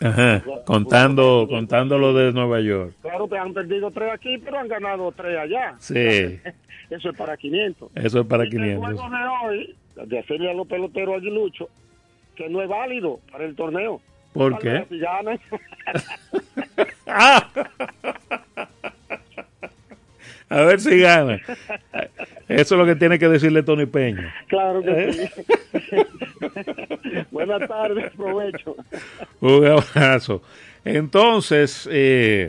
Ajá. Contando, contando lo de Nueva York. Claro que han perdido 3 aquí, pero han ganado 3 allá. Sí. Eso es para 500. Eso es para El 500. juego de hoy, decirle a los peloteros aguiluchos que no es válido para el torneo. ¿Por qué? Ah. A ver si gana. Eso es lo que tiene que decirle Tony Peña. claro que sí. Buenas tardes, provecho. Un abrazo. Entonces, eh,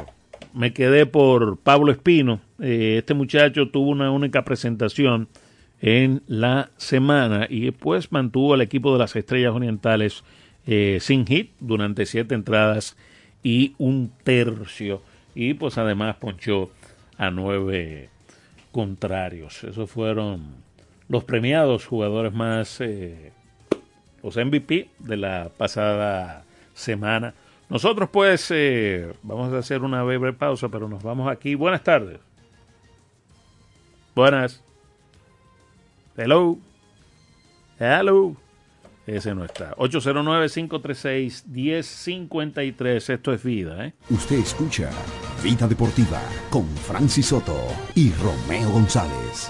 me quedé por Pablo Espino. Eh, este muchacho tuvo una única presentación en la semana y después mantuvo al equipo de las Estrellas Orientales eh, sin hit durante siete entradas y un tercio. Y pues además ponchó a nueve contrarios. Esos fueron los premiados jugadores más, eh, los MVP de la pasada semana. Nosotros pues eh, vamos a hacer una breve pausa, pero nos vamos aquí. Buenas tardes. Buenas. Hello. Hello. Ese no está. 809-536-1053. Esto es vida, ¿eh? Usted escucha Vida Deportiva con Francis Soto y Romeo González.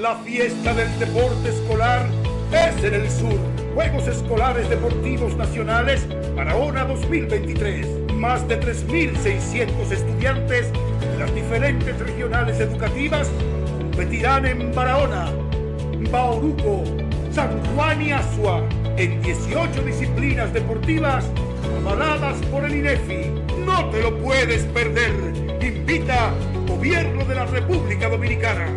La fiesta del deporte escolar es en el sur. Juegos Escolares Deportivos Nacionales Barahona 2023. Más de 3.600 estudiantes de las diferentes regionales educativas competirán en Barahona, Bauruco, San Juan y Asua en 18 disciplinas deportivas avaladas por el INEFI. No te lo puedes perder. Invita Gobierno de la República Dominicana.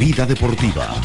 Vida Deportiva.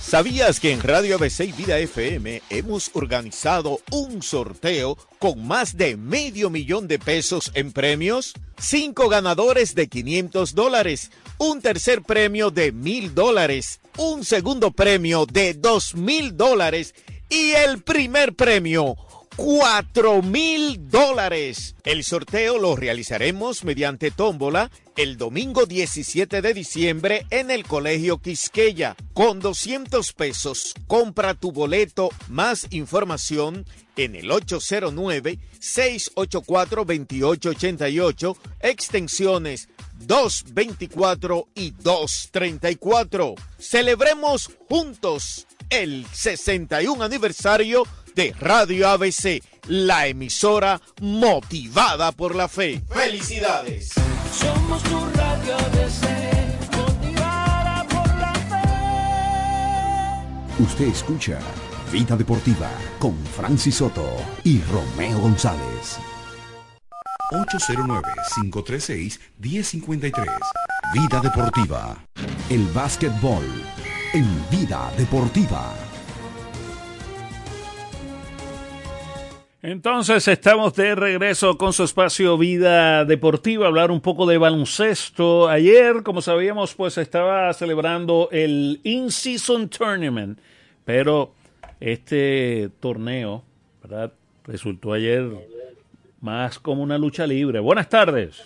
¿Sabías que en Radio ABC Vida FM hemos organizado un sorteo con más de medio millón de pesos en premios? Cinco ganadores de 500 dólares, un tercer premio de mil dólares, un segundo premio de dos mil dólares y el primer premio 4 mil dólares. El sorteo lo realizaremos mediante tómbola el domingo 17 de diciembre en el Colegio Quisqueya. Con 200 pesos, compra tu boleto. Más información en el 809-684-2888, extensiones 224 y 234. Celebremos juntos el 61 aniversario de Radio ABC, la emisora motivada por la fe. ¡Felicidades! Somos tu radio ABC, motivada por la fe. Usted escucha Vida Deportiva con Francis Soto y Romeo González. 809-536-1053. Vida Deportiva. El básquetbol en Vida Deportiva. Entonces estamos de regreso con su espacio Vida Deportiva, hablar un poco de baloncesto. Ayer, como sabíamos, pues estaba celebrando el In-Season Tournament, pero este torneo, ¿verdad? Resultó ayer más como una lucha libre. Buenas tardes.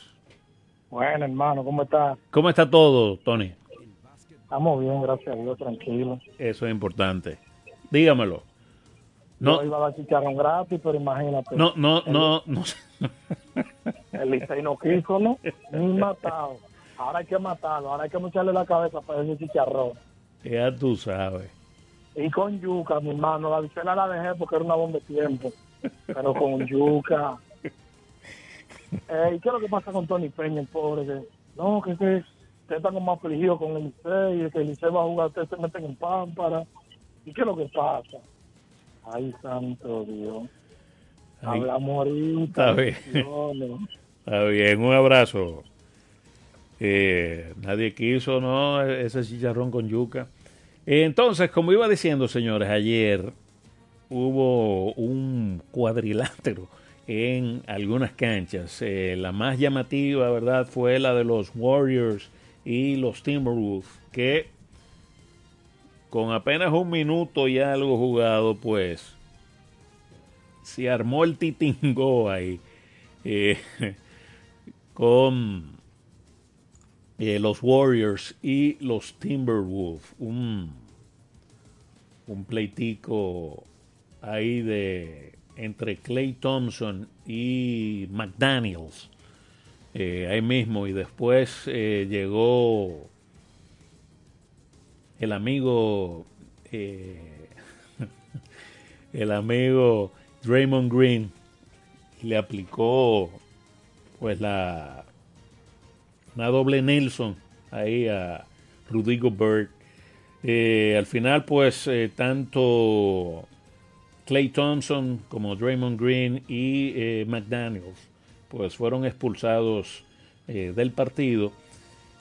Bueno, hermano, ¿cómo está? ¿Cómo está todo, Tony? Estamos bien, gracias a Dios, tranquilo. Eso es importante. Dígamelo. No, Yo iba a dar chicharrón gratis, pero imagínate. no, no, El- no, no. El Licey no quiso, ¿no? Ni matado. Ahora hay que matarlo, ahora hay que echarle la cabeza para ese chicharrón. Ya tú sabes. Y con yuca, mi hermano, la bichuela la dejé porque era una bomba de tiempo. Pero con yuca. Eh, ¿Y qué es lo que pasa con Tony Peña, el pobre? Que, no, que, que usted está como afligido con el Licey, que el Licey va a jugar, ustedes se meten en pámpara. ¿Y qué es lo que pasa? Ay, santo Dios. Ay, Hablamos ahorita. Está bien. Está bien, un abrazo. Eh, nadie quiso, ¿no? Ese chicharrón con yuca. Entonces, como iba diciendo, señores, ayer hubo un cuadrilátero en algunas canchas. Eh, la más llamativa, ¿verdad?, fue la de los Warriors y los Timberwolves, que con apenas un minuto y algo jugado, pues se armó el titingo ahí eh, con eh, los Warriors y los Timberwolves. Un, un pleitico ahí de entre Clay Thompson y McDaniels. eh, ahí mismo. Y después llegó el amigo. eh, el amigo Draymond Green le aplicó pues la una doble Nelson ahí a Rudy Gobert. Eh, al final pues eh, tanto Clay Thompson como Draymond Green y McDaniels pues fueron expulsados del partido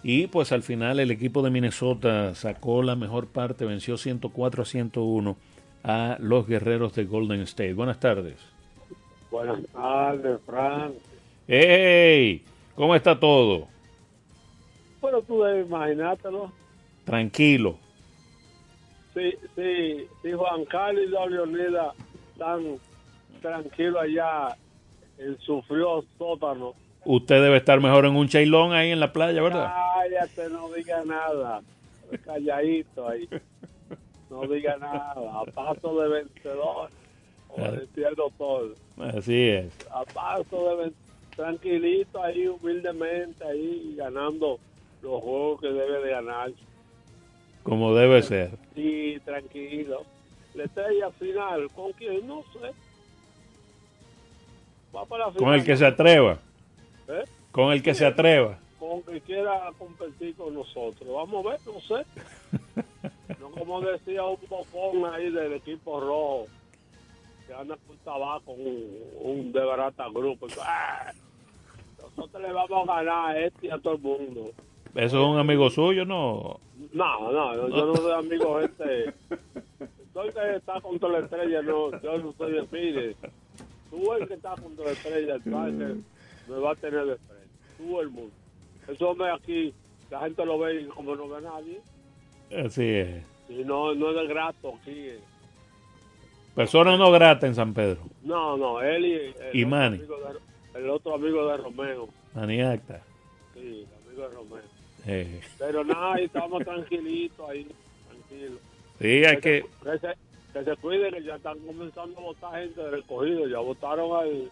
y pues al final el equipo de Minnesota sacó la mejor parte, venció 104 a 101 a los guerreros de Golden State. Buenas tardes. Buenas tardes, Frank. ¡Hey! ¿Cómo está todo? Pero tú debes imaginártelo. Tranquilo. Si, si, si Juan Carlos y la Leonida están tranquilos allá en su frío sótano, Usted debe estar mejor en un chailón ahí en la playa, ¿verdad? cállate, no diga nada. Calladito ahí. No diga nada. A paso de vencedor. O entiendo todo. Así es. A paso de vencedor. Tranquilito ahí, humildemente ahí, ganando los juegos que debe de ganar. Como debe ser. Sí, tranquilo. La estrella final, ¿con quién? No sé. Va para la final. Con el que se atreva. ¿Eh? Con el que se atreva. Con que quiera competir con nosotros. Vamos a ver, no sé. No como decía un bocón ahí del equipo rojo, que anda con tabaco, un, un de barata grupo. ¡Ah! Nosotros le vamos a ganar a este y a todo el mundo. Eso es un amigo suyo, ¿no? No, no, yo no soy amigo de este. Soy que está contra la estrella, no, yo no soy de Pires. Tú el que está contra la estrella, sabes que me va a tener de frente. Tú el mundo. Eso me aquí, la gente lo ve y como no ve a nadie. Así es. Y no, no es de grato aquí. eh. Persona no grata en San Pedro. No, no, él y el, Y Manny. de, el otro amigo de Romeo. Maniacta. Sí, el amigo de Romeo. Eh, Pero nada, ahí estamos tranquilitos ahí, tranquilos. Sí, hay que... Que se, que se cuiden, que ya están comenzando a votar gente del recogido. Ya votaron al.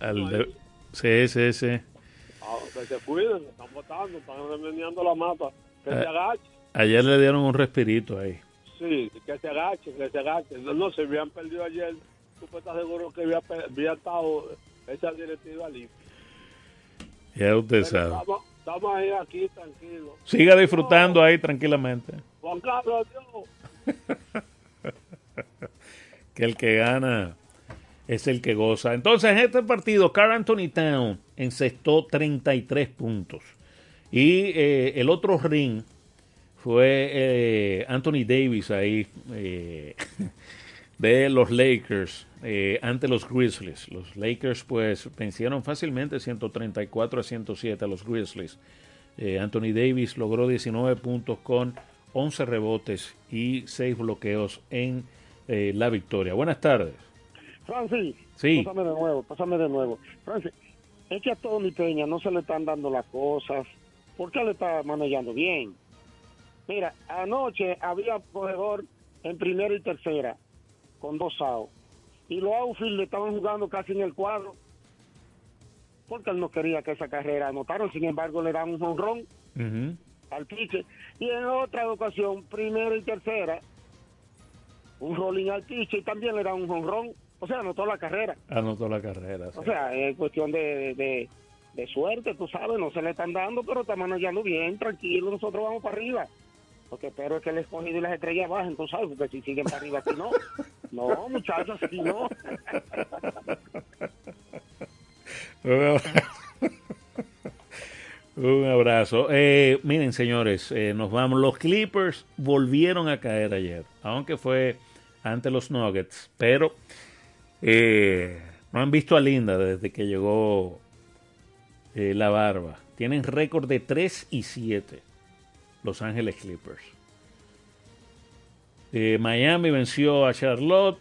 Al de- Sí, sí, sí. a- que se cuiden, están votando, están remediando la mata. Que se agachen, Ayer le dieron un respirito ahí. sí, que se agachen, que se agachen. No, no, se habían perdido ayer. Tú estar seguro que había, había estado esa directiva limpia. Ya usted Pero sabe. Estamos, estamos ahí aquí tranquilos. Siga disfrutando ahí tranquilamente. Juan Carlos, Dios. que el que gana es el que goza. Entonces, en este partido, Carl Anthony Town encestó 33 puntos. Y eh, el otro ring fue eh, Anthony Davis ahí, eh, de los Lakers, ante los Grizzlies. Los Lakers, pues, vencieron fácilmente 134 a 107 a los Grizzlies. Anthony Davis logró 19 puntos con 11 rebotes y 6 bloqueos en la victoria. Buenas tardes. Francis, Sí. pásame de nuevo, pásame de nuevo. Francis, es que a Tony Peña no se le están dando las cosas. ¿Por qué le está manejando bien? Mira, anoche había corredor en primera y tercera con dos outs. Y los outfield le estaban jugando casi en el cuadro. Porque él no quería que esa carrera anotaron. Sin embargo, le dan un jonrón Ujú. al pitcher. Y en otra ocasión, primera y tercera, un rolling al pitcher y también le dan un jonrón. O sea, anotó la carrera. Anotó la carrera. sí. O sea, es cuestión de, de, de suerte, tú sabes, no se le están dando, pero está manejando bien, tranquilo, nosotros vamos para arriba. Lo que espero es que el escogido y las estrellas bajen, tú sabes, porque si siguen para arriba, aquí no. No, muchachos, aquí no. Un abrazo. Un abrazo. Eh, miren, señores, eh, nos vamos. Los Clippers volvieron a caer ayer, aunque fue ante los Nuggets, pero eh, no han visto a Linda desde que llegó eh, la barba. Tienen récord de 3 y 7 Los Ángeles Clippers. Eh, Miami venció a Charlotte.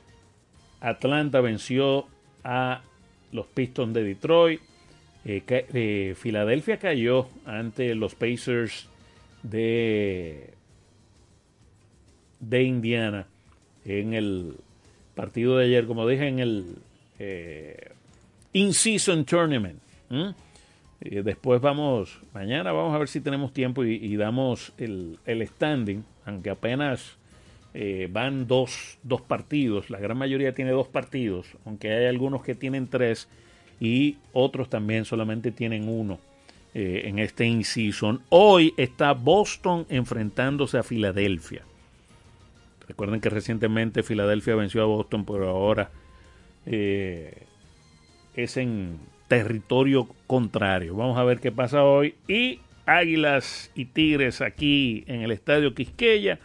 Atlanta venció a los Pistons de Detroit. Filadelfia cayó ante los Pacers de, de Indiana en el partido de ayer, como dije, en el eh, In-Season Tournament. después vamos, mañana vamos a ver si tenemos tiempo y, y damos el, el standing, aunque apenas eh, van dos, dos partidos, la gran mayoría tiene dos partidos, aunque hay algunos que tienen tres y otros también solamente tienen uno eh, en este in-season. Hoy está Boston enfrentándose a Filadelfia. Recuerden que recientemente Filadelfia venció a Boston, pero ahora eh, es en territorio contrario. Vamos a ver qué pasa hoy. Y Águilas y Tigres aquí en el Estadio Quisqueya.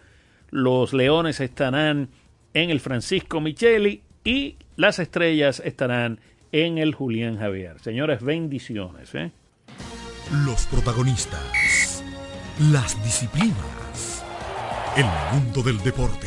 Los Leones estarán en el Francisco Micheli y las Estrellas estarán en el Julián Javier. Señores, bendiciones. ¿eh? Los protagonistas, las disciplinas, el mundo del deporte,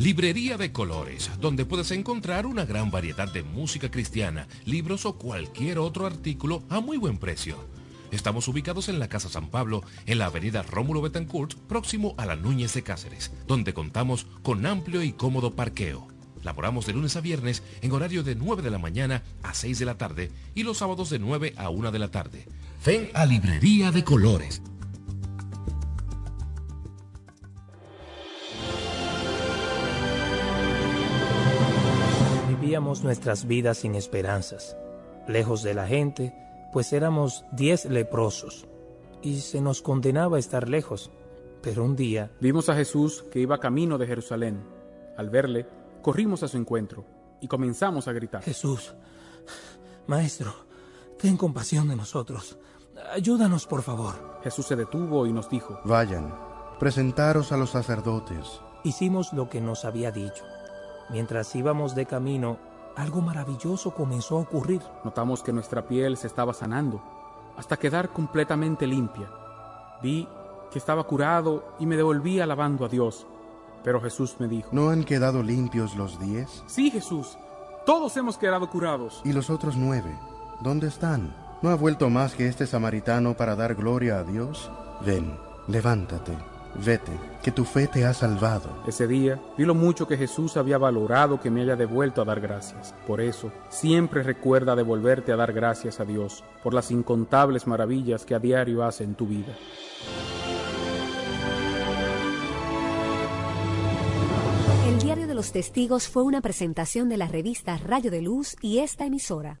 Librería de Colores, donde puedes encontrar una gran variedad de música cristiana, libros o cualquier otro artículo a muy buen precio. Estamos ubicados en la Casa San Pablo, en la avenida Rómulo Betancourt, próximo a la Núñez de Cáceres, donde contamos con amplio y cómodo parqueo. Laboramos de lunes a viernes en horario de 9 de la mañana a 6 de la tarde y los sábados de 9 a 1 de la tarde. Ven a Librería de Colores. Vivíamos nuestras vidas sin esperanzas, lejos de la gente, pues éramos diez leprosos y se nos condenaba a estar lejos. Pero un día Vimos a Jesús que iba camino de Jerusalén. Al verle, corrimos a su encuentro y comenzamos a gritar. Jesús, Maestro, ten compasión de nosotros. Ayúdanos, por favor. Jesús se detuvo y nos dijo, Vayan, presentaros a los sacerdotes. Hicimos lo que nos había dicho. Mientras íbamos de camino, algo maravilloso comenzó a ocurrir. Notamos que nuestra piel se estaba sanando, hasta quedar completamente limpia. Vi que estaba curado y me devolví alabando a Dios. Pero Jesús me dijo, ¿No han quedado limpios los diez? Sí, Jesús, todos hemos quedado curados. ¿Y los otros nueve? ¿Dónde están? ¿No ha vuelto más que este samaritano para dar gloria a Dios? Ven, levántate, vete, que tu fe te ha salvado. Ese día vi lo mucho que Jesús había valorado que me haya devuelto a dar gracias. Por eso, siempre recuerda devolverte a dar gracias a Dios por las incontables maravillas que a diario hace en tu vida. El Diario de los Testigos fue una presentación de la revista Rayo de Luz y esta emisora.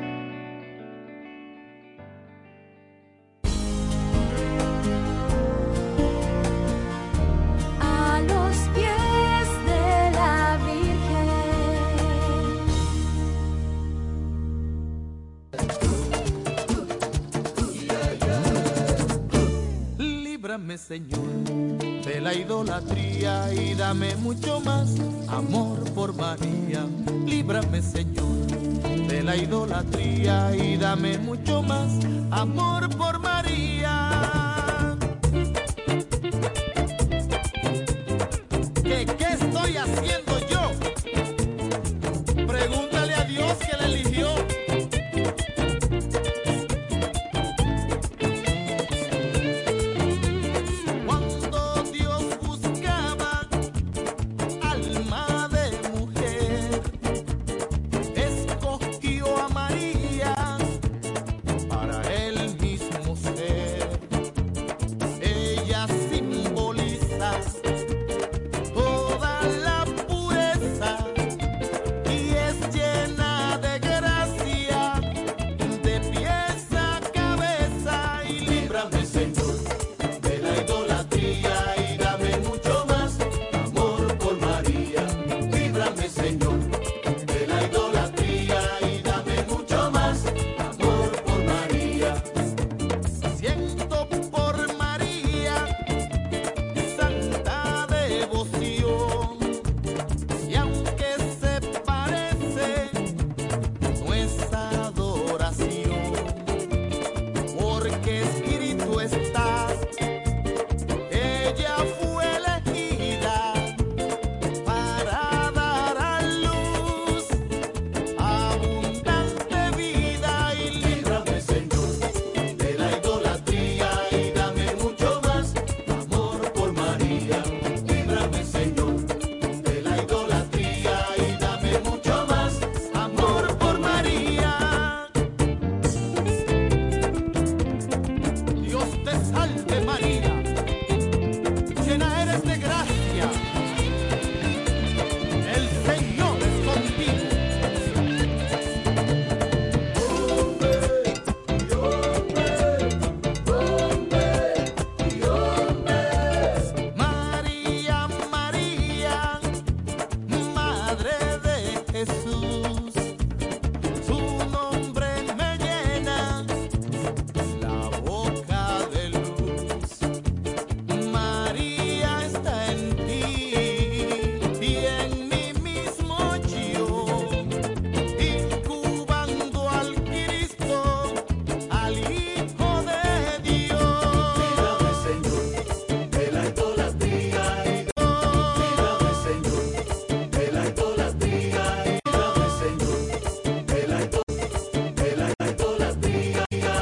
Señor, de la idolatría y dame mucho más amor por María. Líbrame, Señor, de la idolatría y dame mucho más amor por María.